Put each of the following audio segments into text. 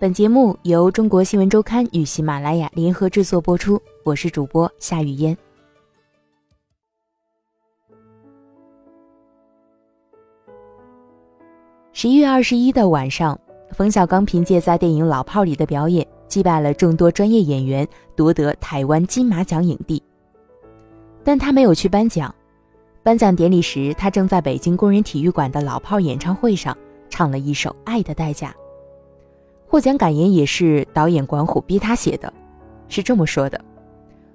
本节目由中国新闻周刊与喜马拉雅联合制作播出，我是主播夏雨嫣。十一月二十一的晚上，冯小刚凭借在电影《老炮儿》里的表演，击败了众多专业演员，夺得台湾金马奖影帝。但他没有去颁奖，颁奖典礼时，他正在北京工人体育馆的老炮演唱会上唱了一首《爱的代价》。获奖感言也是导演管虎逼他写的，是这么说的：“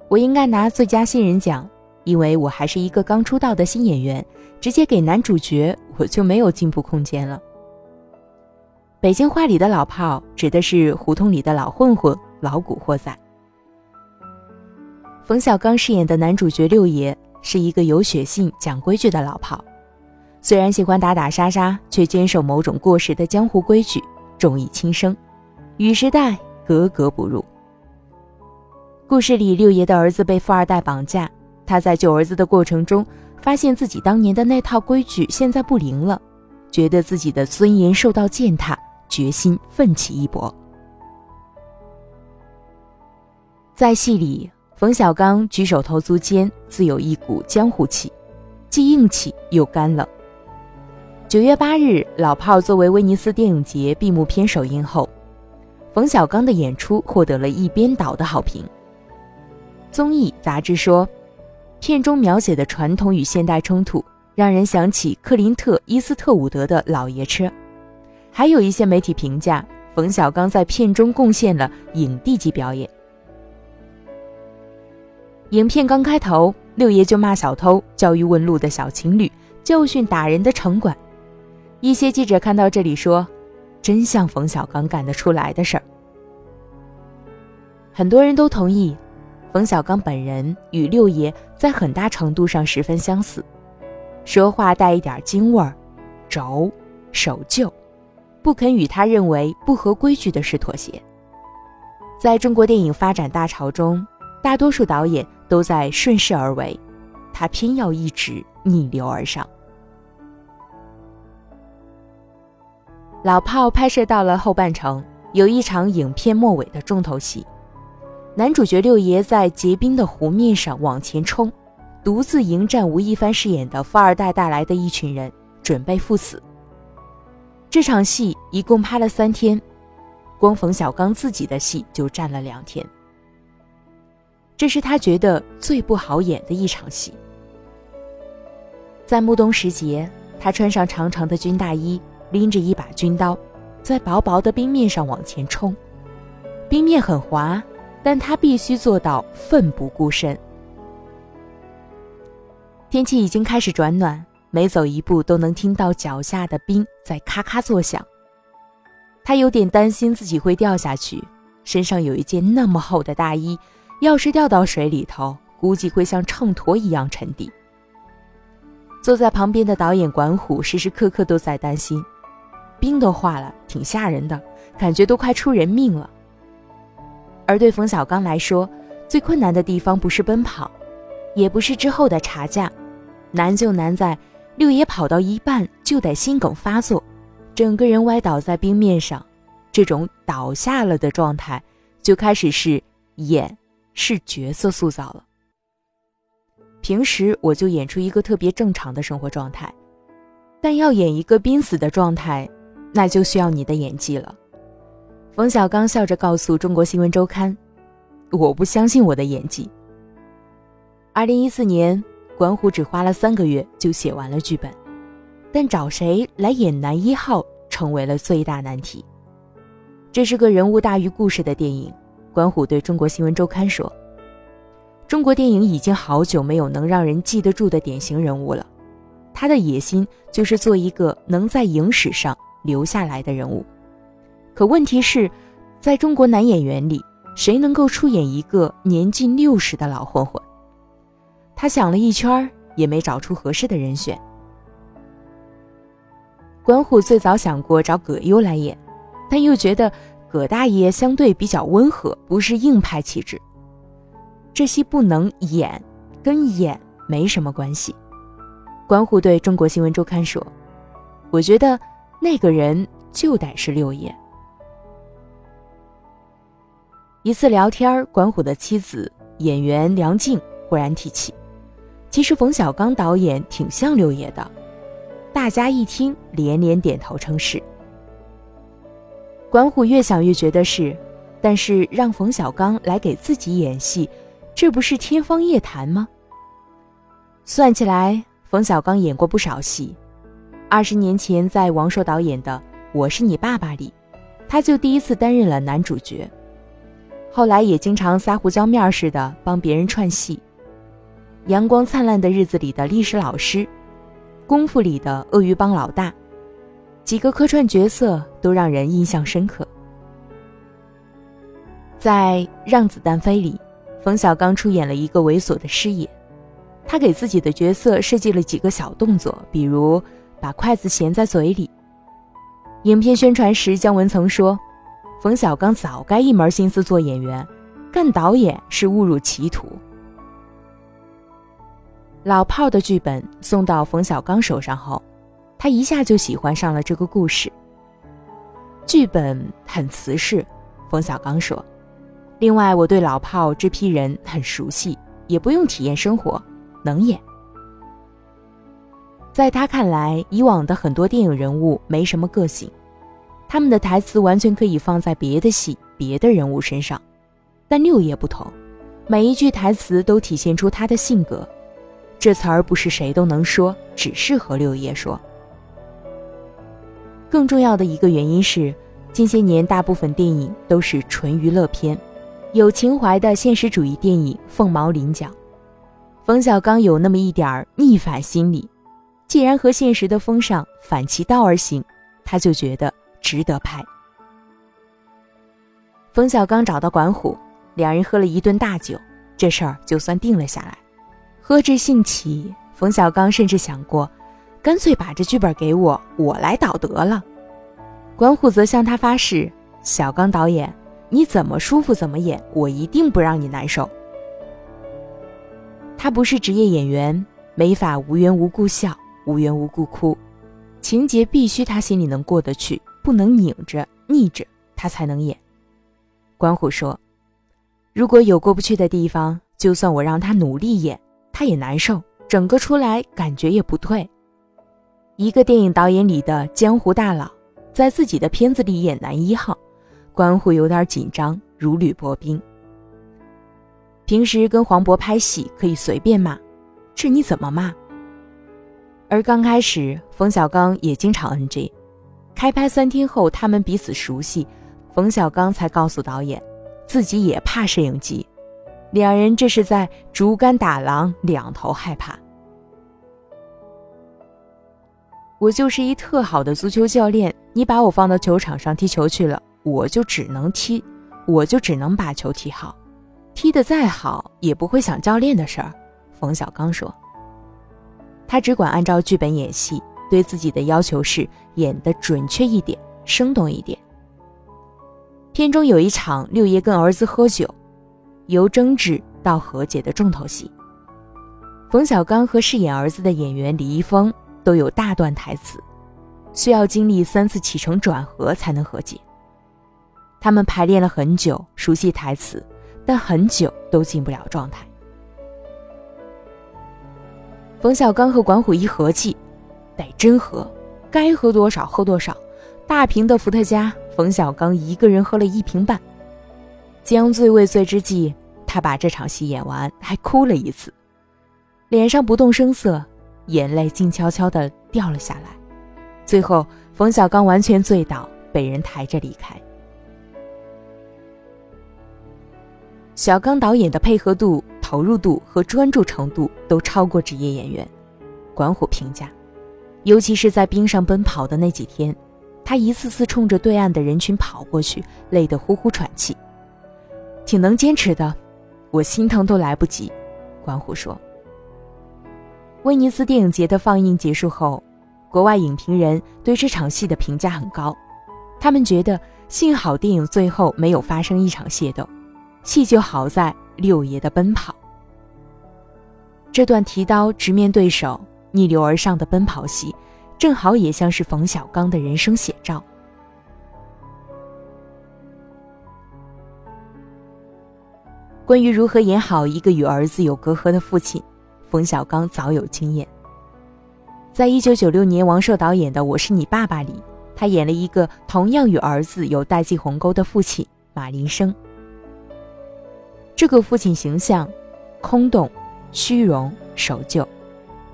我应该拿最佳新人奖，因为我还是一个刚出道的新演员，直接给男主角我就没有进步空间了。”北京话里的老炮指的是胡同里的老混混、老古惑仔。冯小刚饰演的男主角六爷是一个有血性、讲规矩的老炮，虽然喜欢打打杀杀，却坚守某种过时的江湖规矩，重义轻生。与时代格格不入。故事里，六爷的儿子被富二代绑架，他在救儿子的过程中，发现自己当年的那套规矩现在不灵了，觉得自己的尊严受到践踏，决心奋起一搏。在戏里，冯小刚举手投足间自有一股江湖气，既硬气又干冷。九月八日，《老炮儿》作为威尼斯电影节闭幕片首映后。冯小刚的演出获得了一边倒的好评。综艺杂志说，片中描写的传统与现代冲突，让人想起克林特·伊斯特伍德的《老爷车》。还有一些媒体评价，冯小刚在片中贡献了影帝级表演。影片刚开头，六爷就骂小偷、教育问路的小情侣、教训打人的城管。一些记者看到这里说。真像冯小刚干得出来的事儿。很多人都同意，冯小刚本人与六爷在很大程度上十分相似，说话带一点京味儿，轴、守旧，不肯与他认为不合规矩的事妥协。在中国电影发展大潮中，大多数导演都在顺势而为，他偏要一直逆流而上。老炮拍摄到了后半程，有一场影片末尾的重头戏。男主角六爷在结冰的湖面上往前冲，独自迎战吴亦凡饰演的富二代带来的一群人，准备赴死。这场戏一共拍了三天，光冯小刚自己的戏就占了两天。这是他觉得最不好演的一场戏。在暮冬时节，他穿上长长的军大衣。拎着一把军刀，在薄薄的冰面上往前冲，冰面很滑，但他必须做到奋不顾身。天气已经开始转暖，每走一步都能听到脚下的冰在咔咔作响。他有点担心自己会掉下去，身上有一件那么厚的大衣，要是掉到水里头，估计会像秤砣一样沉底。坐在旁边的导演管虎时时刻刻都在担心。冰都化了，挺吓人的，感觉都快出人命了。而对冯小刚来说，最困难的地方不是奔跑，也不是之后的查架，难就难在六爷跑到一半就得心梗发作，整个人歪倒在冰面上，这种倒下了的状态，就开始是演，是角色塑造了。平时我就演出一个特别正常的生活状态，但要演一个濒死的状态。那就需要你的演技了，冯小刚笑着告诉中国新闻周刊：“我不相信我的演技。”二零一四年，管虎只花了三个月就写完了剧本，但找谁来演男一号成为了最大难题。这是个人物大于故事的电影，管虎对中国新闻周刊说：“中国电影已经好久没有能让人记得住的典型人物了，他的野心就是做一个能在影史上。”留下来的人物，可问题是，在中国男演员里，谁能够出演一个年近六十的老混混？他想了一圈也没找出合适的人选。管虎最早想过找葛优来演，但又觉得葛大爷相对比较温和，不是硬派气质。这戏不能演，跟演没什么关系。管虎对中国新闻周刊说：“我觉得。”那个人就得是六爷。一次聊天，管虎的妻子演员梁静忽然提起，其实冯小刚导演挺像六爷的。大家一听，连连点头称是。管虎越想越觉得是，但是让冯小刚来给自己演戏，这不是天方夜谭吗？算起来，冯小刚演过不少戏。二十年前，在王朔导演的《我是你爸爸》里，他就第一次担任了男主角。后来也经常撒胡椒面似的帮别人串戏，《阳光灿烂的日子》里的历史老师，《功夫》里的鳄鱼帮老大，几个客串角色都让人印象深刻。在《让子弹飞》里，冯小刚出演了一个猥琐的师爷，他给自己的角色设计了几个小动作，比如把筷子衔在嘴里。影片宣传时，姜文曾说。冯小刚早该一门心思做演员，干导演是误入歧途。老炮的剧本送到冯小刚手上后，他一下就喜欢上了这个故事。剧本很瓷实，冯小刚说：“另外，我对老炮这批人很熟悉，也不用体验生活，能演。”在他看来，以往的很多电影人物没什么个性。他们的台词完全可以放在别的戏、别的人物身上，但六爷不同，每一句台词都体现出他的性格。这词儿不是谁都能说，只适合六爷说。更重要的一个原因是，近些年大部分电影都是纯娱乐片，有情怀的现实主义电影凤毛麟角。冯小刚有那么一点儿逆反心理，既然和现实的风尚反其道而行，他就觉得。值得拍。冯小刚找到管虎，两人喝了一顿大酒，这事儿就算定了下来。喝至兴起，冯小刚甚至想过，干脆把这剧本给我，我来导得了。管虎则向他发誓：“小刚导演，你怎么舒服怎么演，我一定不让你难受。”他不是职业演员，没法无缘无故笑，无缘无故哭，情节必须他心里能过得去。不能拧着、逆着，他才能演。关虎说：“如果有过不去的地方，就算我让他努力演，他也难受，整个出来感觉也不对。一个电影导演里的江湖大佬，在自己的片子里演男一号，关虎有点紧张，如履薄冰。平时跟黄渤拍戏可以随便骂，这你怎么骂？而刚开始，冯小刚也经常 NG。”开拍三天后，他们彼此熟悉，冯小刚才告诉导演，自己也怕摄影机。两人这是在竹竿打狼，两头害怕。我就是一特好的足球教练，你把我放到球场上踢球去了，我就只能踢，我就只能把球踢好，踢得再好也不会想教练的事儿。冯小刚说，他只管按照剧本演戏。对自己的要求是演得准确一点，生动一点。片中有一场六爷跟儿子喝酒，由争执到和解的重头戏。冯小刚和饰演儿子的演员李易峰都有大段台词，需要经历三次起承转合才能和解。他们排练了很久，熟悉台词，但很久都进不了状态。冯小刚和管虎一合计。得真喝，该喝多少喝多少。大瓶的伏特加，冯小刚一个人喝了一瓶半。将醉未醉之际，他把这场戏演完，还哭了一次，脸上不动声色，眼泪静悄悄地掉了下来。最后，冯小刚完全醉倒，被人抬着离开。小刚导演的配合度、投入度和专注程度都超过职业演员，管虎评价。尤其是在冰上奔跑的那几天，他一次次冲着对岸的人群跑过去，累得呼呼喘气，挺能坚持的，我心疼都来不及。管虎说。威尼斯电影节的放映结束后，国外影评人对这场戏的评价很高，他们觉得幸好电影最后没有发生一场械斗，戏就好在六爷的奔跑。这段提刀直面对手。逆流而上的奔跑戏，正好也像是冯小刚的人生写照。关于如何演好一个与儿子有隔阂的父亲，冯小刚早有经验。在一九九六年王朔导演的《我是你爸爸》里，他演了一个同样与儿子有代际鸿沟的父亲马林生。这个父亲形象空洞、虚荣、守旧，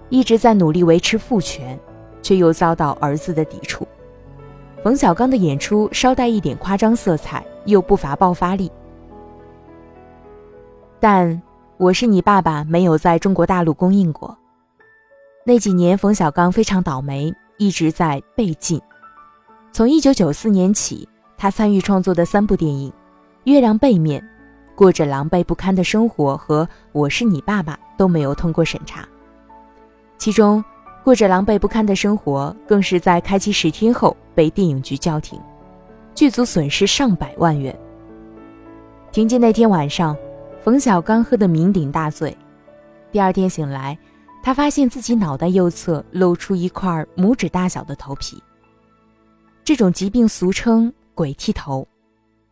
一直在努力维持父权，却又遭到儿子的抵触。冯小刚的演出稍带一点夸张色彩，又不乏爆发力。但我是你爸爸没有在中国大陆公映过。那几年，冯小刚非常倒霉，一直在被禁。从1994年起，他参与创作的三部电影《月亮背面》。过着狼狈不堪的生活和我是你爸爸都没有通过审查，其中过着狼狈不堪的生活更是在开机十天后被电影局叫停，剧组损失上百万元。停机那天晚上，冯小刚喝得酩酊大醉，第二天醒来，他发现自己脑袋右侧露出一块拇指大小的头皮。这种疾病俗称“鬼剃头”。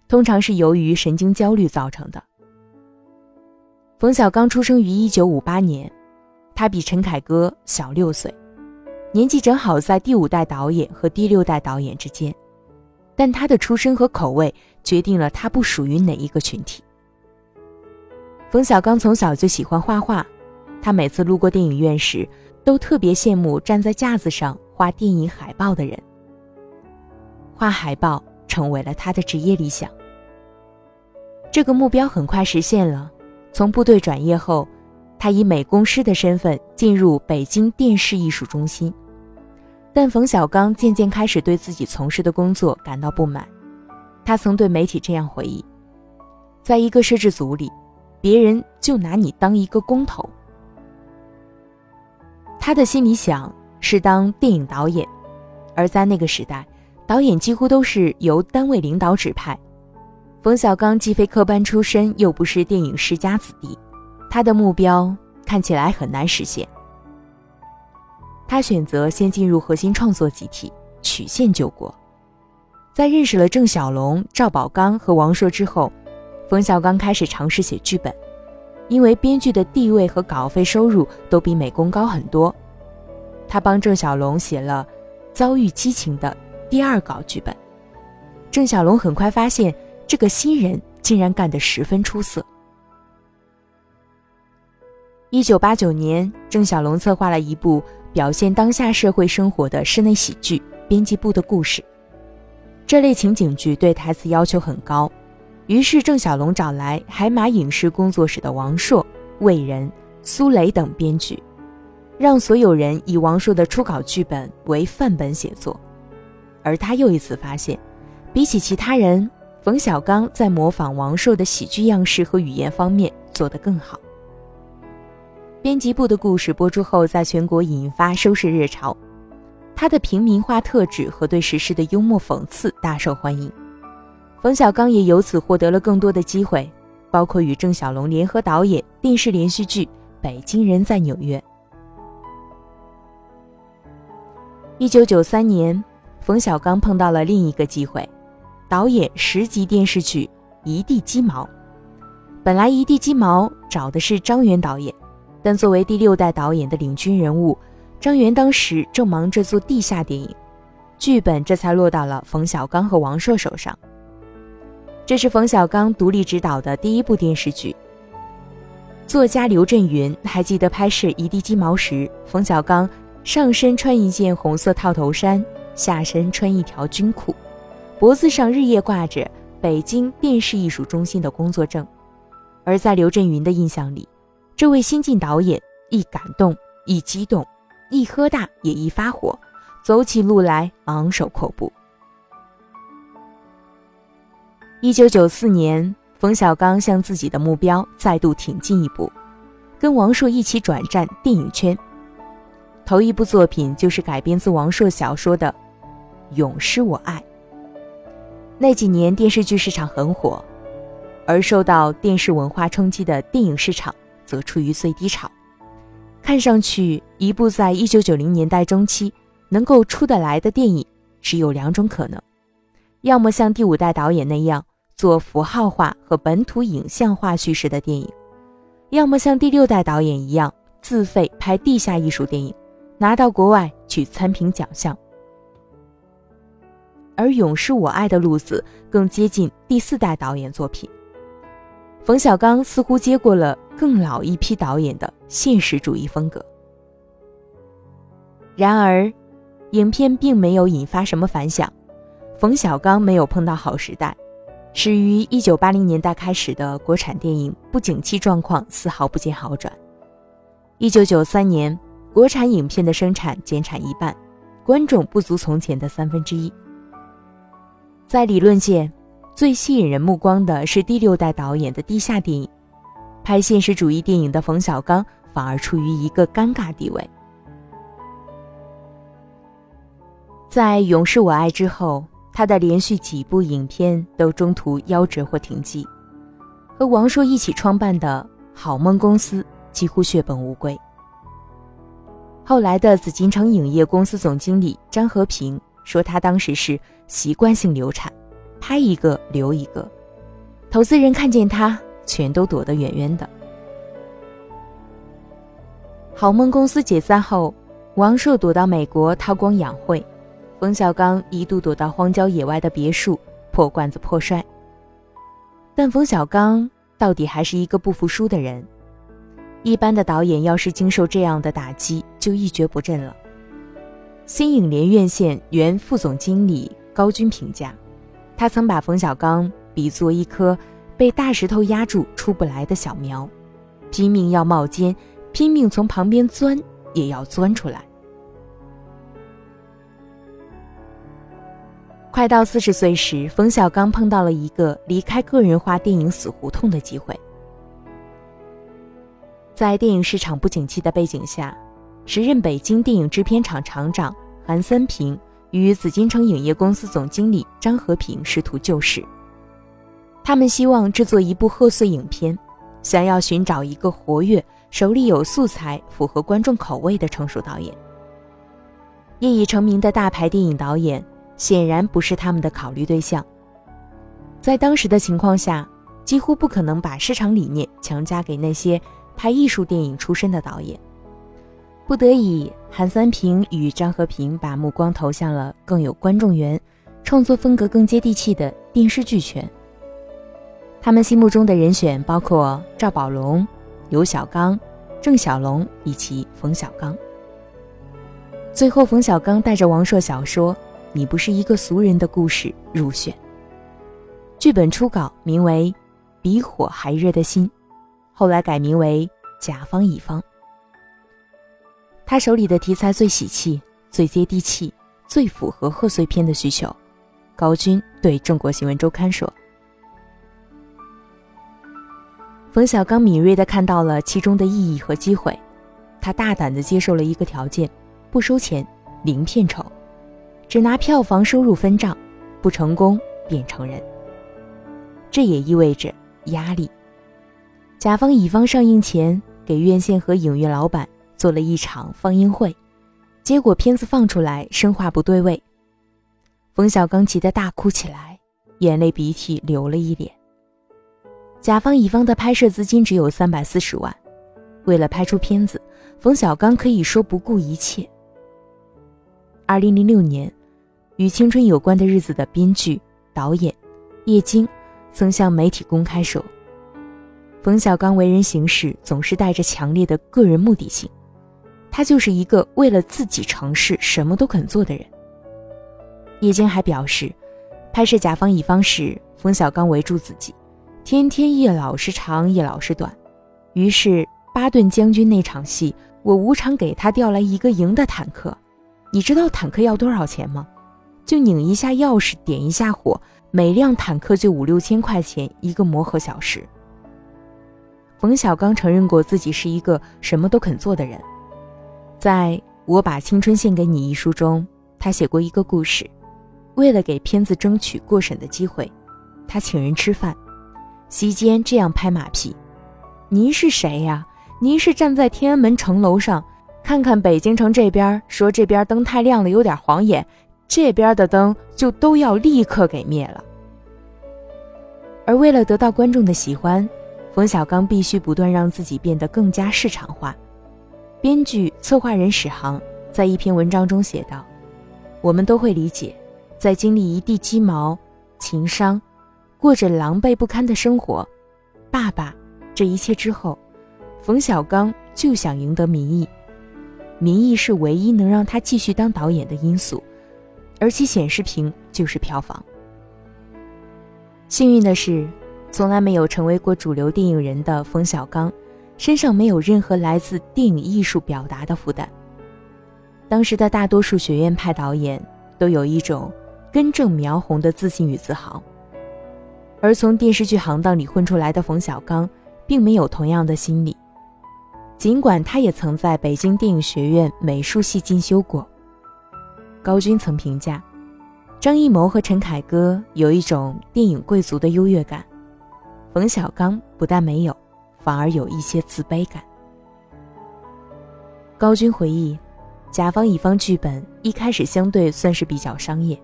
通常是由于神经焦虑造成的。冯小刚出生于一九五八年，他比陈凯歌小六岁，年纪正好在第五代导演和第六代导演之间。但他的出身和口味决定了他不属于哪一个群体。冯小刚从小就喜欢画画，他每次路过电影院时，都特别羡慕站在架子上画电影海报的人。画海报成为了他的职业理想。这个目标很快实现了。从部队转业后，他以美工师的身份进入北京电视艺术中心。但冯小刚渐渐开始对自己从事的工作感到不满。他曾对媒体这样回忆：“在一个摄制组里，别人就拿你当一个工头。”他的心里想是当电影导演，而在那个时代，导演几乎都是由单位领导指派。冯小刚既非科班出身，又不是电影世家子弟，他的目标看起来很难实现。他选择先进入核心创作集体曲线救国。在认识了郑晓龙、赵宝刚和王朔之后，冯小刚开始尝试写剧本，因为编剧的地位和稿费收入都比美工高很多。他帮郑晓龙写了《遭遇激情》的第二稿剧本。郑晓龙很快发现。这个新人竟然干得十分出色。一九八九年，郑晓龙策划了一部表现当下社会生活的室内喜剧《编辑部的故事》。这类情景剧对台词要求很高，于是郑晓龙找来海马影视工作室的王朔、魏仁、苏雷等编剧，让所有人以王朔的初稿剧本为范本写作。而他又一次发现，比起其他人。冯小刚在模仿王朔的喜剧样式和语言方面做得更好。编辑部的故事播出后，在全国引发收视热潮，他的平民化特质和对时事的幽默讽刺大受欢迎。冯小刚也由此获得了更多的机会，包括与郑晓龙联合导演电视连续剧《北京人在纽约》。一九九三年，冯小刚碰到了另一个机会。导演十集电视剧《一地鸡毛》，本来《一地鸡毛》找的是张元导演，但作为第六代导演的领军人物，张元当时正忙着做地下电影，剧本这才落到了冯小刚和王朔手上。这是冯小刚独立执导的第一部电视剧。作家刘震云还记得拍摄《一地鸡毛》时，冯小刚上身穿一件红色套头衫，下身穿一条军裤。脖子上日夜挂着北京电视艺术中心的工作证，而在刘震云的印象里，这位新晋导演一感动一激动，一喝大也一发火，走起路来昂首阔步。一九九四年，冯小刚向自己的目标再度挺进一步，跟王朔一起转战电影圈。头一部作品就是改编自王朔小说的《永失我爱》。那几年电视剧市场很火，而受到电视文化冲击的电影市场则处于最低潮。看上去，一部在一九九零年代中期能够出得来的电影，只有两种可能：要么像第五代导演那样做符号化和本土影像化叙事的电影，要么像第六代导演一样自费拍地下艺术电影，拿到国外去参评奖项。而《永是我爱》的路子更接近第四代导演作品。冯小刚似乎接过了更老一批导演的现实主义风格。然而，影片并没有引发什么反响，冯小刚没有碰到好时代。始于一九八零年代开始的国产电影不景气状况丝毫不见好转。一九九三年，国产影片的生产减产一半，观众不足从前的三分之一。在理论界，最吸引人目光的是第六代导演的地下电影，拍现实主义电影的冯小刚反而处于一个尴尬地位。在《永是我爱》之后。他的连续几部影片都中途夭折或停机，和王朔一起创办的好梦公司几乎血本无归。后来的紫禁城影业公司总经理张和平说，他当时是习惯性流产，拍一个留一个，投资人看见他全都躲得远远的。好梦公司解散后，王朔躲到美国韬光养晦。冯小刚一度躲到荒郊野外的别墅，破罐子破摔。但冯小刚到底还是一个不服输的人。一般的导演要是经受这样的打击，就一蹶不振了。新影联院线原副总经理高军评价，他曾把冯小刚比作一棵被大石头压住出不来的小苗，拼命要冒尖，拼命从旁边钻，也要钻出来。快到四十岁时，冯小刚碰到了一个离开个人化电影死胡同的机会。在电影市场不景气的背景下，时任北京电影制片厂厂长韩三平与紫禁城影业公司总经理张和平试图救市。他们希望制作一部贺岁影片，想要寻找一个活跃、手里有素材、符合观众口味的成熟导演。业已成名的大牌电影导演。显然不是他们的考虑对象。在当时的情况下，几乎不可能把市场理念强加给那些拍艺术电影出身的导演。不得已，韩三平与张和平把目光投向了更有观众缘、创作风格更接地气的电视剧圈。他们心目中的人选包括赵宝龙、刘小刚、郑晓龙以及冯小刚。最后，冯小刚带着王朔小说。你不是一个俗人的故事入选。剧本初稿名为《比火还热的心》，后来改名为《甲方乙方》。他手里的题材最喜气、最接地气、最符合贺岁片的需求。高军对中国新闻周刊说：“冯小刚敏锐地看到了其中的意义和机会，他大胆地接受了一个条件：不收钱，零片酬。”只拿票房收入分账，不成功便成人。这也意味着压力。甲方乙方上映前给院线和影院老板做了一场放映会，结果片子放出来声画不对位，冯小刚急得大哭起来，眼泪鼻涕流了一脸。甲方乙方的拍摄资金只有三百四十万，为了拍出片子，冯小刚可以说不顾一切。二零零六年。与青春有关的日子的编剧、导演叶京曾向媒体公开说：“冯小刚为人行事总是带着强烈的个人目的性，他就是一个为了自己成事什么都肯做的人。”叶京还表示，拍摄甲方乙方时，冯小刚围住自己，天天夜老是长，夜老是短。于是巴顿将军那场戏，我无偿给他调来一个营的坦克。你知道坦克要多少钱吗？就拧一下钥匙，点一下火，每辆坦克就五六千块钱一个磨合小时。冯小刚承认过自己是一个什么都肯做的人，在我把青春献给你一书中，他写过一个故事：为了给片子争取过审的机会，他请人吃饭，席间这样拍马屁：“您是谁呀？您是站在天安门城楼上，看看北京城这边，说这边灯太亮了，有点晃眼。”这边的灯就都要立刻给灭了。而为了得到观众的喜欢，冯小刚必须不断让自己变得更加市场化。编剧、策划人史航在一篇文章中写道：“我们都会理解，在经历一地鸡毛、情伤，过着狼狈不堪的生活，爸爸这一切之后，冯小刚就想赢得民意。民意是唯一能让他继续当导演的因素，而其显示屏就是票房。幸运的是，从来没有成为过主流电影人的冯小刚。”身上没有任何来自电影艺术表达的负担。当时的大多数学院派导演都有一种根正苗红的自信与自豪，而从电视剧行当里混出来的冯小刚，并没有同样的心理。尽管他也曾在北京电影学院美术系进修过。高军曾评价，张艺谋和陈凯歌有一种电影贵族的优越感，冯小刚不但没有。反而有一些自卑感。高军回忆，甲方乙方剧本一开始相对算是比较商业，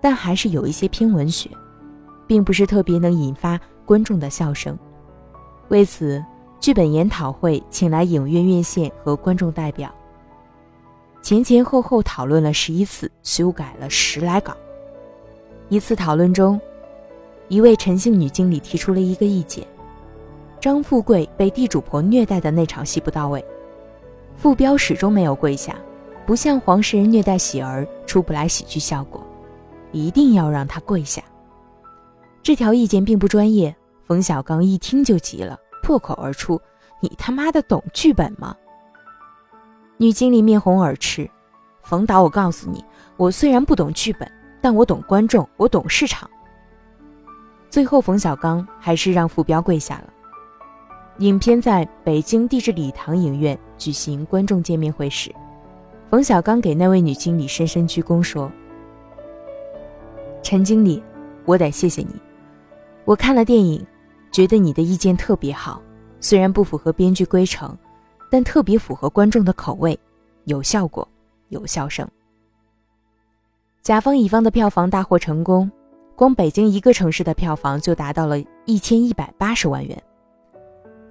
但还是有一些偏文学，并不是特别能引发观众的笑声。为此，剧本研讨会请来影院院线和观众代表，前前后后讨论了十一次，修改了十来稿。一次讨论中，一位陈姓女经理提出了一个意见。张富贵被地主婆虐待的那场戏不到位，傅彪始终没有跪下，不像黄世仁虐待喜儿出不来喜剧效果，一定要让他跪下。这条意见并不专业，冯小刚一听就急了，破口而出：“你他妈的懂剧本吗？”女经理面红耳赤：“冯导，我告诉你，我虽然不懂剧本，但我懂观众，我懂市场。”最后，冯小刚还是让傅彪跪下了。影片在北京地质礼堂影院举行观众见面会时，冯小刚给那位女经理深深鞠躬说：“陈经理，我得谢谢你。我看了电影，觉得你的意见特别好，虽然不符合编剧规程，但特别符合观众的口味，有效果，有笑声。甲方乙方的票房大获成功，光北京一个城市的票房就达到了一千一百八十万元。”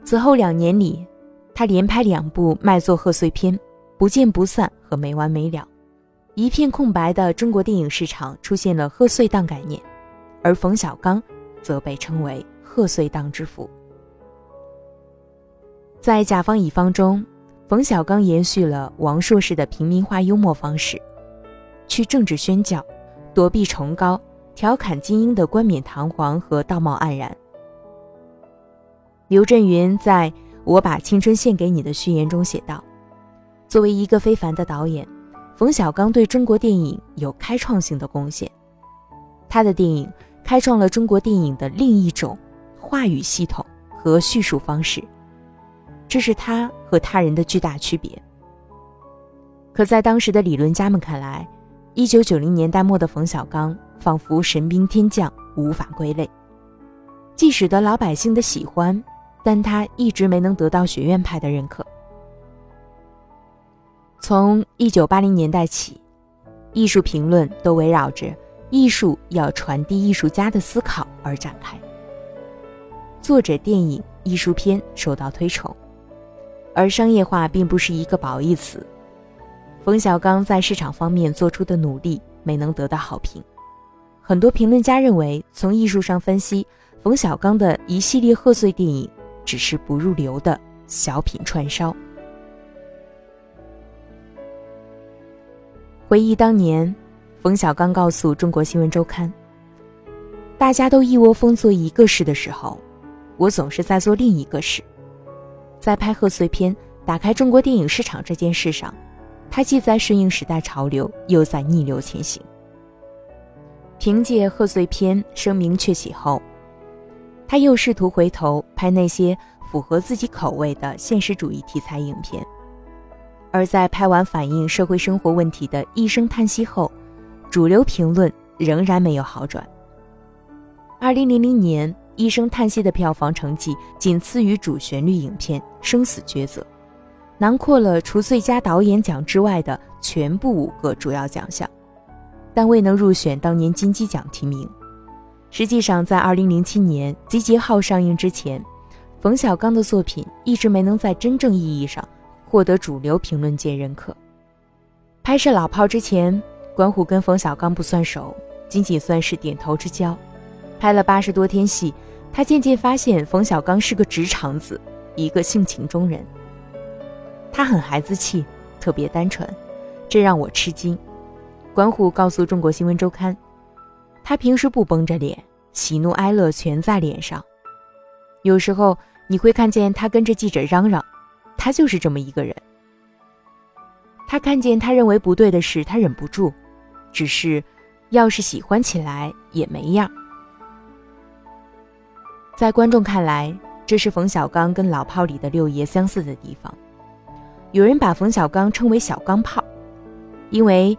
此后两年里，他连拍两部卖座贺岁片，《不见不散》和《没完没了》。一片空白的中国电影市场出现了贺岁档概念，而冯小刚则被称为“贺岁档之父”。在甲方乙方中，冯小刚延续了王朔式的平民化幽默方式，去政治宣教，躲避崇高，调侃精英的冠冕堂皇和道貌岸然。刘震云在我把青春献给你的序言中写道：“作为一个非凡的导演，冯小刚对中国电影有开创性的贡献。他的电影开创了中国电影的另一种话语系统和叙述方式，这是他和他人的巨大区别。可在当时的理论家们看来，一九九零年代末的冯小刚仿佛神兵天降，无法归类，既使得老百姓的喜欢。”但他一直没能得到学院派的认可。从一九八零年代起，艺术评论都围绕着艺术要传递艺术家的思考而展开。作者电影艺术片受到推崇，而商业化并不是一个褒义词。冯小刚在市场方面做出的努力没能得到好评，很多评论家认为，从艺术上分析，冯小刚的一系列贺岁电影。只是不入流的小品串烧。回忆当年，冯小刚告诉《中国新闻周刊》：“大家都一窝蜂做一个事的时候，我总是在做另一个事。在拍贺岁片、打开中国电影市场这件事上，他既在顺应时代潮流，又在逆流前行。凭借贺岁片声名鹊起后。”他又试图回头拍那些符合自己口味的现实主义题材影片，而在拍完反映社会生活问题的《一声叹息》后，主流评论仍然没有好转。二零零零年，《一声叹息》的票房成绩仅次于主旋律影片《生死抉择》，囊括了除最佳导演奖之外的全部五个主要奖项，但未能入选当年金鸡奖提名。实际上，在2007年《集结号》上映之前，冯小刚的作品一直没能在真正意义上获得主流评论界认可。拍摄《老炮》之前，关虎跟冯小刚不算熟，仅仅算是点头之交。拍了八十多天戏，他渐渐发现冯小刚是个直肠子，一个性情中人。他很孩子气，特别单纯，这让我吃惊。关虎告诉中国新闻周刊，他平时不绷着脸，喜怒哀乐全在脸上。有时候你会看见他跟着记者嚷嚷，他就是这么一个人。他看见他认为不对的事，他忍不住，只是，要是喜欢起来也没样。在观众看来，这是冯小刚跟老炮里的六爷相似的地方。有人把冯小刚称为“小钢炮”，因为，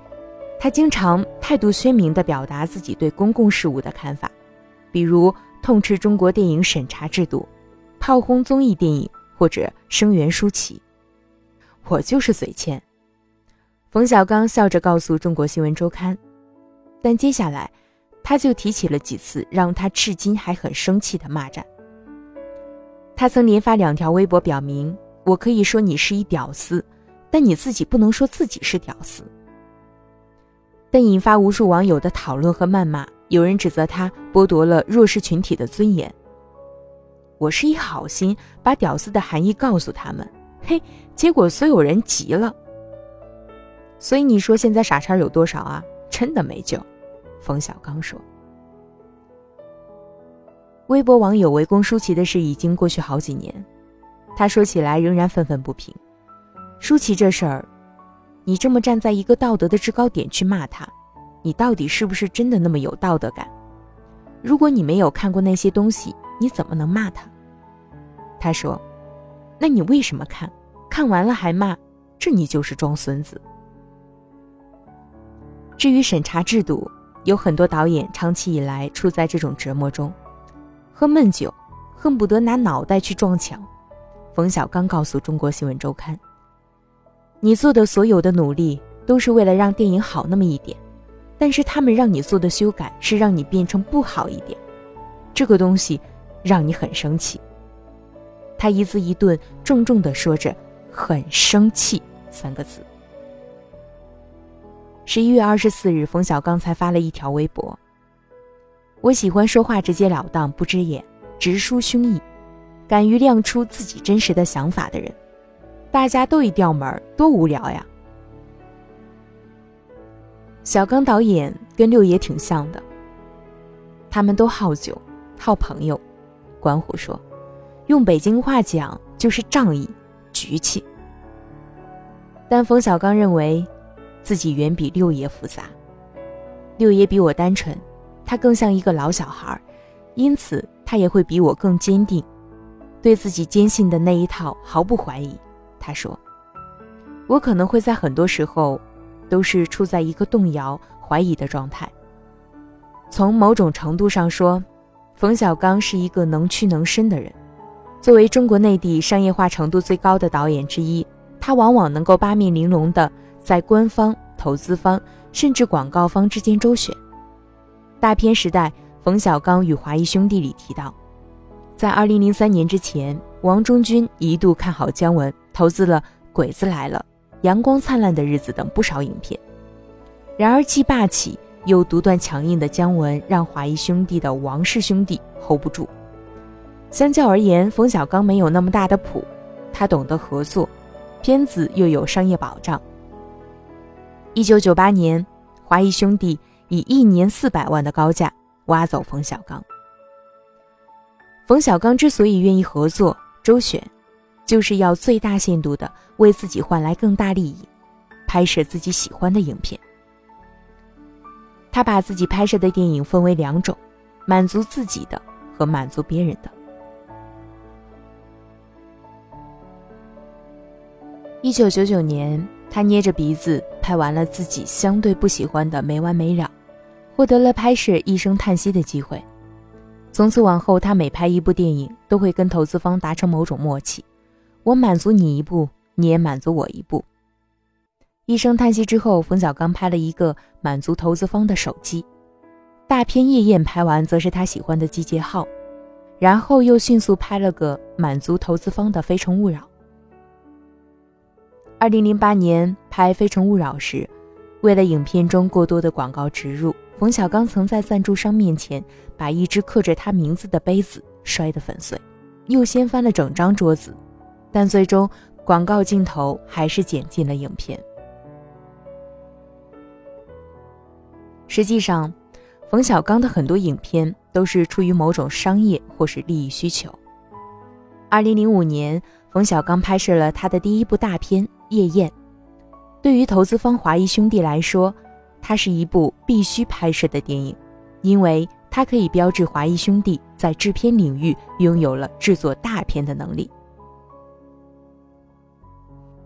他经常态度鲜明地表达自己对公共事务的看法，比如痛斥中国电影审查制度，炮轰综艺电影或者声援舒淇。我就是嘴欠。冯小刚笑着告诉中国新闻周刊，但接下来。他就提起了几次让他至今还很生气的骂战。他曾连发两条微博表明：“我可以说你是一屌丝，但你自己不能说自己是屌丝。”但引发无数网友的讨论和谩骂。有人指责他剥夺了弱势群体的尊严。我是一好心把屌丝的含义告诉他们，嘿，结果所有人急了。所以你说现在傻叉有多少啊？真的没救。冯小刚说：“微博网友围攻舒淇的事已经过去好几年，他说起来仍然愤愤不平。舒淇这事儿，你这么站在一个道德的制高点去骂他，你到底是不是真的那么有道德感？如果你没有看过那些东西，你怎么能骂他？”他说：“那你为什么看？看完了还骂？这你就是装孙子。”至于审查制度。有很多导演长期以来处在这种折磨中，喝闷酒，恨不得拿脑袋去撞墙。冯小刚告诉中国新闻周刊：“你做的所有的努力都是为了让电影好那么一点，但是他们让你做的修改是让你变成不好一点，这个东西让你很生气。”他一字一顿，重重的说着“很生气”三个字。十一月二十四日，冯小刚才发了一条微博：“我喜欢说话直截了当、不遮掩、直抒胸臆，敢于亮出自己真实的想法的人。大家都一调门，多无聊呀！”小刚导演跟六爷挺像的，他们都好酒、好朋友。关虎说：“用北京话讲就是仗义、局气。”但冯小刚认为。自己远比六爷复杂，六爷比我单纯，他更像一个老小孩，因此他也会比我更坚定，对自己坚信的那一套毫不怀疑。他说：“我可能会在很多时候，都是处在一个动摇、怀疑的状态。从某种程度上说，冯小刚是一个能屈能伸的人。作为中国内地商业化程度最高的导演之一，他往往能够八面玲珑的。”在官方、投资方甚至广告方之间周旋。大片时代，冯小刚与华谊兄弟里提到，在2003年之前，王中军一度看好姜文，投资了《鬼子来了》《阳光灿烂的日子》等不少影片。然而，既霸气又独断强硬的姜文，让华谊兄弟的王氏兄弟 hold 不住。相较而言，冯小刚没有那么大的谱，他懂得合作，片子又有商业保障。一九九八年，华谊兄弟以一年四百万的高价挖走冯小刚。冯小刚之所以愿意合作周旋，就是要最大限度的为自己换来更大利益，拍摄自己喜欢的影片。他把自己拍摄的电影分为两种：满足自己的和满足别人的。一九九九年。他捏着鼻子拍完了自己相对不喜欢的《没完没了》，获得了拍摄《一声叹息》的机会。从此往后，他每拍一部电影，都会跟投资方达成某种默契：我满足你一步，你也满足我一步。《一声叹息》之后，冯小刚拍了一个满足投资方的手机，大片《夜宴》拍完，则是他喜欢的《集结号》，然后又迅速拍了个满足投资方的《非诚勿扰》。二零零八年拍《非诚勿扰》时，为了影片中过多的广告植入，冯小刚曾在赞助商面前把一只刻着他名字的杯子摔得粉碎，又掀翻了整张桌子，但最终广告镜头还是剪进了影片。实际上，冯小刚的很多影片都是出于某种商业或是利益需求。二零零五年，冯小刚拍摄了他的第一部大片《夜宴》，对于投资方华谊兄弟来说，它是一部必须拍摄的电影，因为它可以标志华谊兄弟在制片领域拥有了制作大片的能力。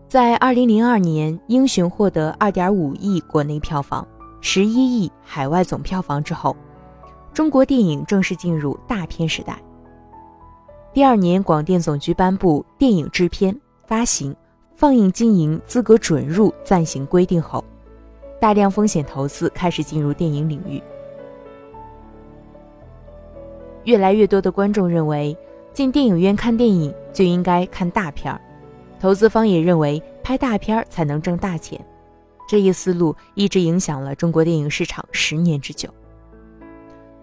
在二零零二年，《英雄》获得二点五亿国内票房。十一亿海外总票房之后，中国电影正式进入大片时代。第二年，广电总局颁布《电影制片、发行、放映经营资格准入暂行规定》后，大量风险投资开始进入电影领域。越来越多的观众认为，进电影院看电影就应该看大片儿，投资方也认为拍大片才能挣大钱。这一思路一直影响了中国电影市场十年之久，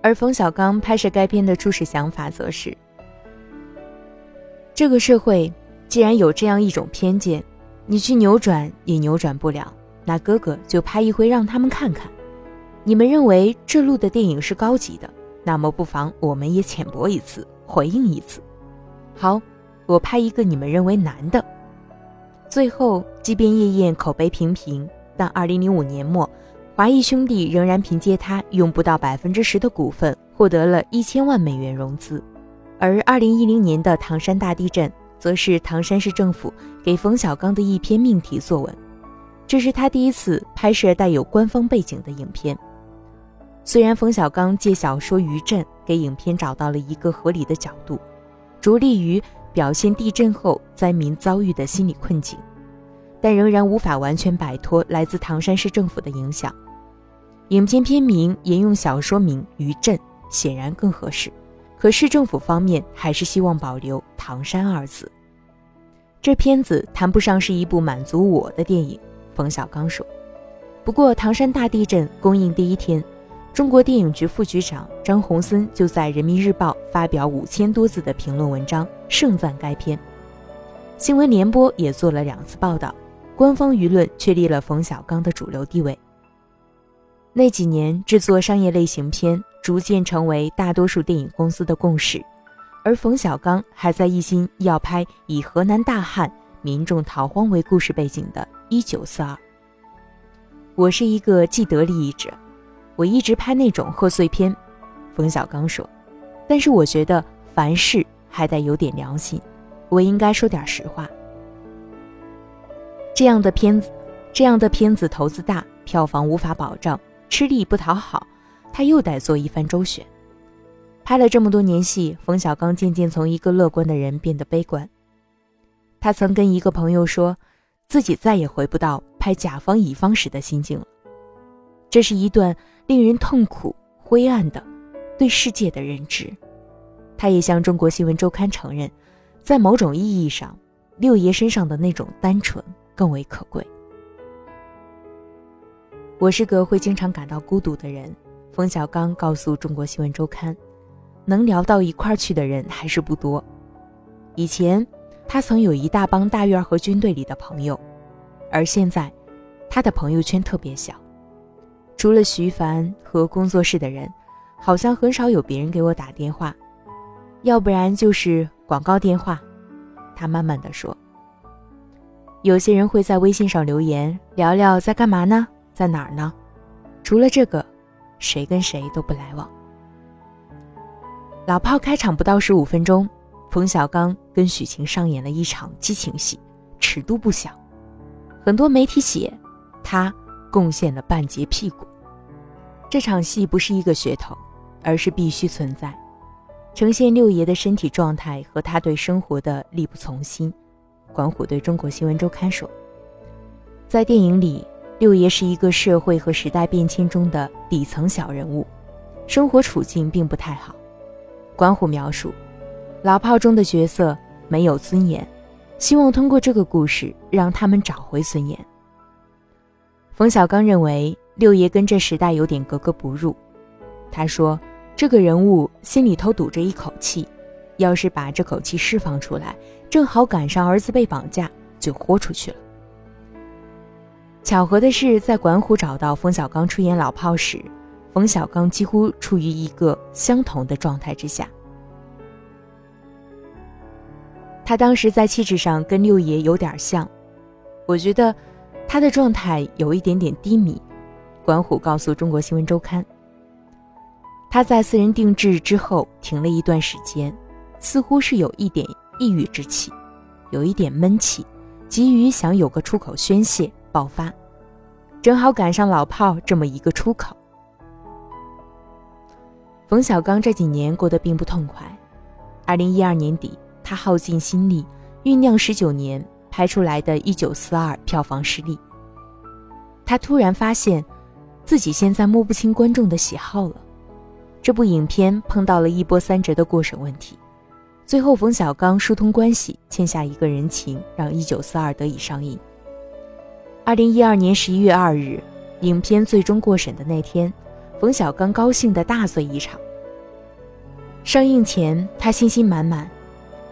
而冯小刚拍摄该片的初始想法则是：这个社会既然有这样一种偏见，你去扭转也扭转不了，那哥哥就拍一回让他们看看。你们认为这路的电影是高级的，那么不妨我们也浅薄一次，回应一次。好，我拍一个你们认为难的。最后，即便《夜宴》口碑平平。但2005年末，华谊兄弟仍然凭借他用不到百分之十的股份，获得了一千万美元融资。而2010年的唐山大地震，则是唐山市政府给冯小刚的一篇命题作文，这是他第一次拍摄带有官方背景的影片。虽然冯小刚借小说余震给影片找到了一个合理的角度，着力于表现地震后灾民遭遇的心理困境。但仍然无法完全摆脱来自唐山市政府的影响。影片片名沿用小说名《余震》显然更合适，可市政府方面还是希望保留“唐山”二字。这片子谈不上是一部满足我的电影，冯小刚说。不过，唐山大地震公映第一天，中国电影局副局长张宏森就在《人民日报》发表五千多字的评论文章，盛赞该片。新闻联播也做了两次报道。官方舆论确立了冯小刚的主流地位。那几年，制作商业类型片逐渐成为大多数电影公司的共识，而冯小刚还在一心要拍以河南大旱、民众逃荒为故事背景的《一九四二》。我是一个既得利益者，我一直拍那种贺岁片。冯小刚说：“但是我觉得凡事还得有点良心，我应该说点实话。”这样的片子，这样的片子投资大，票房无法保障，吃力不讨好，他又得做一番周旋。拍了这么多年戏，冯小刚渐渐从一个乐观的人变得悲观。他曾跟一个朋友说，自己再也回不到拍甲方乙方时的心境了。这是一段令人痛苦、灰暗的对世界的认知。他也向中国新闻周刊承认，在某种意义上，六爷身上的那种单纯。更为可贵。我是个会经常感到孤独的人。冯小刚告诉《中国新闻周刊》，能聊到一块儿去的人还是不多。以前，他曾有一大帮大院和军队里的朋友，而现在，他的朋友圈特别小，除了徐凡和工作室的人，好像很少有别人给我打电话，要不然就是广告电话。他慢慢的说。有些人会在微信上留言，聊聊在干嘛呢，在哪儿呢？除了这个，谁跟谁都不来往。老炮开场不到十五分钟，冯小刚跟许晴上演了一场激情戏，尺度不小。很多媒体写，他贡献了半截屁股。这场戏不是一个噱头，而是必须存在，呈现六爷的身体状态和他对生活的力不从心。管虎对中国新闻周刊说：“在电影里，六爷是一个社会和时代变迁中的底层小人物，生活处境并不太好。管虎描述，老炮中的角色没有尊严，希望通过这个故事让他们找回尊严。冯小刚认为六爷跟这时代有点格格不入，他说这个人物心里头堵着一口气，要是把这口气释放出来，正好赶上儿子被绑架，就豁出去了。巧合的是，在管虎找到冯小刚出演老炮时，冯小刚几乎处于一个相同的状态之下。他当时在气质上跟六爷有点像，我觉得他的状态有一点点低迷。管虎告诉中国新闻周刊，他在私人定制之后停了一段时间，似乎是有一点抑郁之气，有一点闷气，急于想有个出口宣泄。爆发，正好赶上老炮这么一个出口。冯小刚这几年过得并不痛快。二零一二年底，他耗尽心力酝酿十九年拍出来的《一九四二》票房失利。他突然发现，自己现在摸不清观众的喜好了。这部影片碰到了一波三折的过审问题，最后冯小刚疏通关系，欠下一个人情，让《一九四二》得以上映。二零一二年十一月二日，影片最终过审的那天，冯小刚高兴的大醉一场。上映前，他信心满满，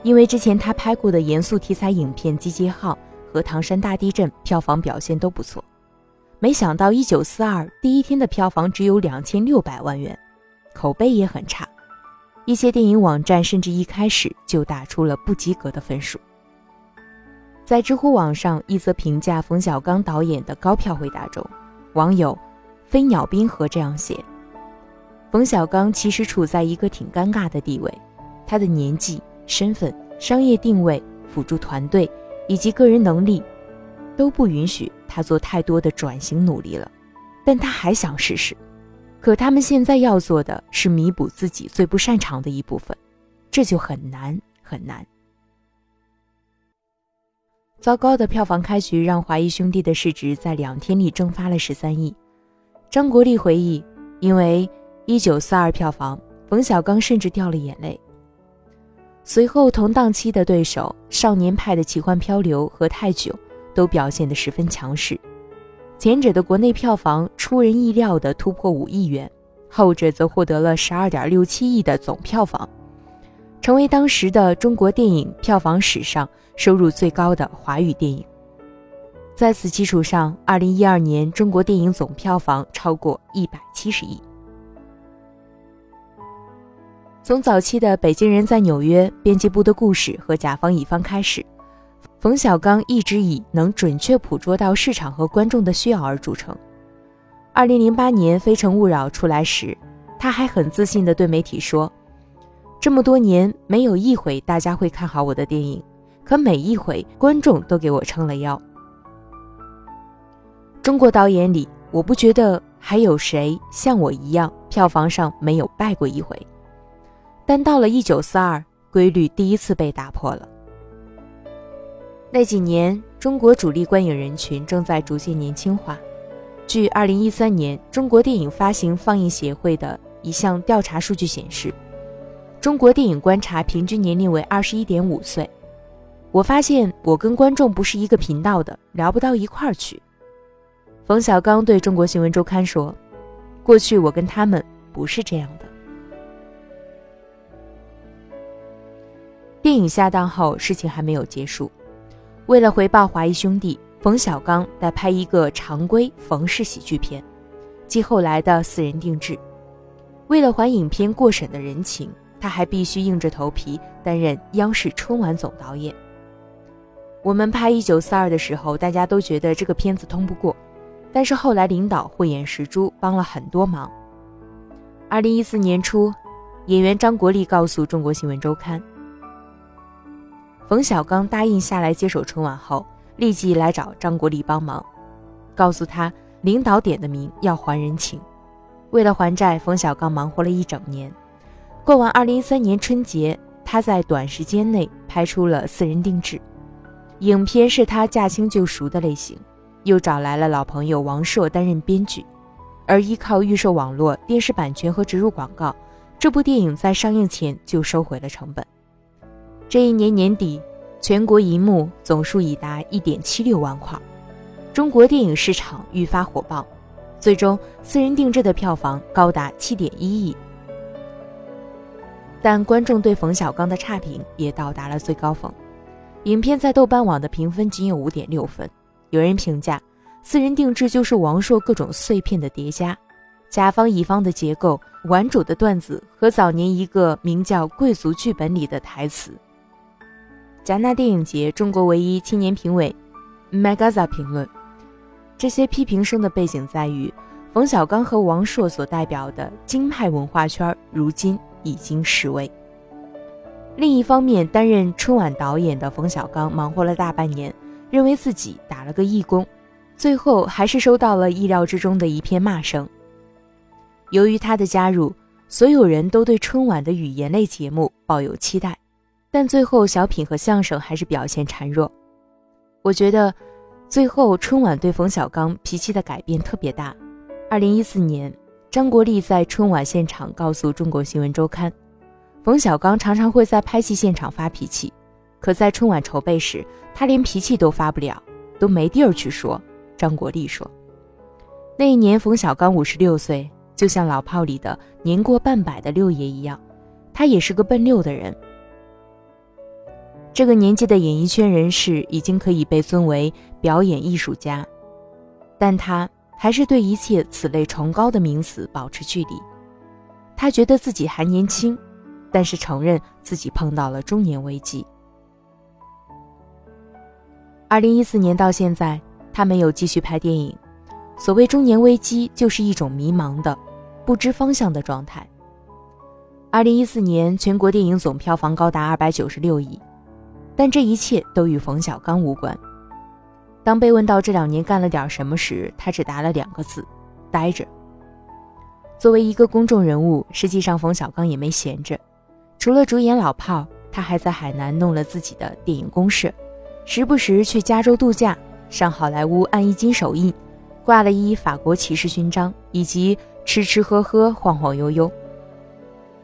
因为之前他拍过的严肃题材影片《集结号》和《唐山大地震》票房表现都不错。没想到《一九四二》第一天的票房只有两千六百万元，口碑也很差，一些电影网站甚至一开始就打出了不及格的分数。在知乎网上一则评价冯小刚导演的高票回答中，网友“飞鸟冰河”这样写：冯小刚其实处在一个挺尴尬的地位，他的年纪、身份、商业定位、辅助团队以及个人能力，都不允许他做太多的转型努力了，但他还想试试。可他们现在要做的是弥补自己最不擅长的一部分，这就很难很难。糟糕的票房开局让华谊兄弟的市值在两天里蒸发了十三亿。张国立回忆，因为一九四二票房，冯小刚甚至掉了眼泪。随后同档期的对手《少年派的奇幻漂流》和《泰囧》都表现得十分强势，前者的国内票房出人意料的突破五亿元，后者则获得了十二点六七亿的总票房。成为当时的中国电影票房史上收入最高的华语电影。在此基础上，二零一二年中国电影总票房超过一百七十亿。从早期的《北京人在纽约》编辑部的故事和甲方乙方开始，冯小刚一直以能准确捕捉到市场和观众的需要而著称。二零零八年《非诚勿扰》出来时，他还很自信地对媒体说。这么多年，没有一回大家会看好我的电影，可每一回观众都给我撑了腰。中国导演里，我不觉得还有谁像我一样，票房上没有败过一回。但到了一九四二，规律第一次被打破了。那几年，中国主力观影人群正在逐渐年轻化。据二零一三年中国电影发行放映协会的一项调查数据显示。中国电影观察平均年龄为二十一点五岁，我发现我跟观众不是一个频道的，聊不到一块儿去。冯小刚对中国新闻周刊说：“过去我跟他们不是这样的。”电影下档后，事情还没有结束。为了回报华谊兄弟，冯小刚得拍一个常规冯氏喜剧片，即后来的私人定制。为了还影片过审的人情。他还必须硬着头皮担任央视春晚总导演。我们拍《一九四二》的时候，大家都觉得这个片子通不过，但是后来领导慧眼识珠，帮了很多忙。二零一四年初，演员张国立告诉中国新闻周刊，冯小刚答应下来接手春晚后，立即来找张国立帮忙，告诉他领导点的名要还人情。为了还债，冯小刚忙活了一整年。过完二零一三年春节，他在短时间内拍出了《私人定制》，影片是他驾轻就熟的类型，又找来了老朋友王朔担任编剧。而依靠预售网络、电视版权和植入广告，这部电影在上映前就收回了成本。这一年年底，全国银幕总数已达一点七六万块，中国电影市场愈发火爆，最终私人定制的票房高达七点一亿。但观众对冯小刚的差评也到达了最高峰，影片在豆瓣网的评分仅有五点六分。有人评价。私人定制就是王朔各种碎片的叠加，甲方乙方的结构、玩主的段子和早年一个名叫《贵族剧本》里的台词。戛纳电影节中国唯一青年评委 Magaza 评论：这些批评声的背景在于，冯小刚和王朔所代表的京派文化圈如今已经式微。另一方面，担任春晚导演的冯小刚忙活了大半年，认为自己打了个义工。最后还是收到了意料之中的一片骂声。由于他的加入，所有人都对春晚的语言类节目抱有期待，但最后小品和相声还是表现孱弱。我觉得，最后春晚对冯小刚脾气的改变特别大。二零一四年，张国立在春晚现场告诉《中国新闻周刊》，冯小刚常常会在拍戏现场发脾气，可在春晚筹备时，他连脾气都发不了，都没地儿去说。张国立说：“那一年，冯小刚五十六岁，就像老炮里的年过半百的六爷一样，他也是个奔六的人。这个年纪的演艺圈人士已经可以被尊为表演艺术家，但他还是对一切此类崇高的名词保持距离。他觉得自己还年轻，但是承认自己碰到了中年危机。二零一四年到现在。”他没有继续拍电影。所谓中年危机，就是一种迷茫的、不知方向的状态。二零一四年全国电影总票房高达二百九十六亿，但这一切都与冯小刚无关。当被问到这两年干了点什么时，他只答了两个字：待着。作为一个公众人物，实际上冯小刚也没闲着，除了主演《老炮》，他还在海南弄了自己的电影公社，时不时去加州度假。上好莱坞按一金手印，挂了一法国骑士勋章，以及吃吃喝喝、晃晃悠悠。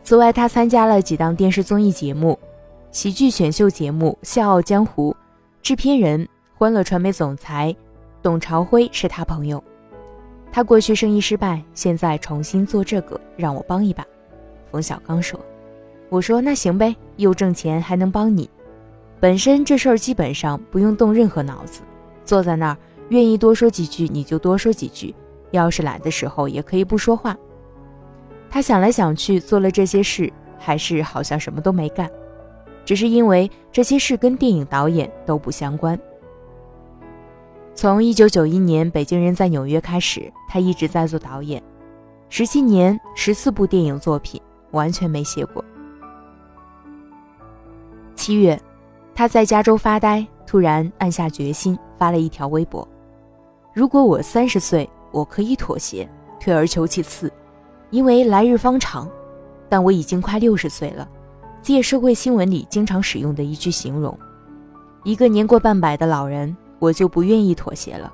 此外，他参加了几档电视综艺节目，喜剧选秀节目《笑傲江湖》，制片人欢乐传媒总裁董朝辉是他朋友。他过去生意失败，现在重新做这个，让我帮一把。冯小刚说：“我说那行呗，又挣钱还能帮你。本身这事儿基本上不用动任何脑子。”坐在那儿，愿意多说几句你就多说几句，要是懒的时候也可以不说话。他想来想去，做了这些事，还是好像什么都没干，只是因为这些事跟电影导演都不相关。从一九九一年《北京人在纽约》开始，他一直在做导演，十七年十四部电影作品，完全没歇过。七月，他在加州发呆。突然暗下决心，发了一条微博：“如果我三十岁，我可以妥协，退而求其次，因为来日方长。但我已经快六十岁了，借社会新闻里经常使用的一句形容，一个年过半百的老人，我就不愿意妥协了，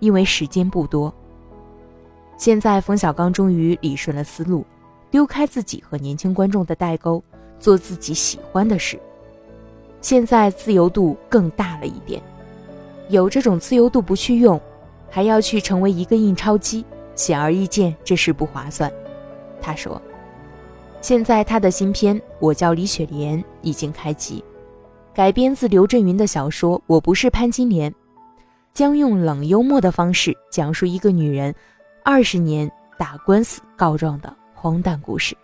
因为时间不多。现在，冯小刚终于理顺了思路，丢开自己和年轻观众的代沟，做自己喜欢的事。”现在自由度更大了一点，有这种自由度不去用，还要去成为一个印钞机，显而易见这事不划算。他说：“现在他的新片《我叫李雪莲》已经开机，改编自刘震云的小说《我不是潘金莲》，将用冷幽默的方式讲述一个女人二十年打官司告状的荒诞故事。”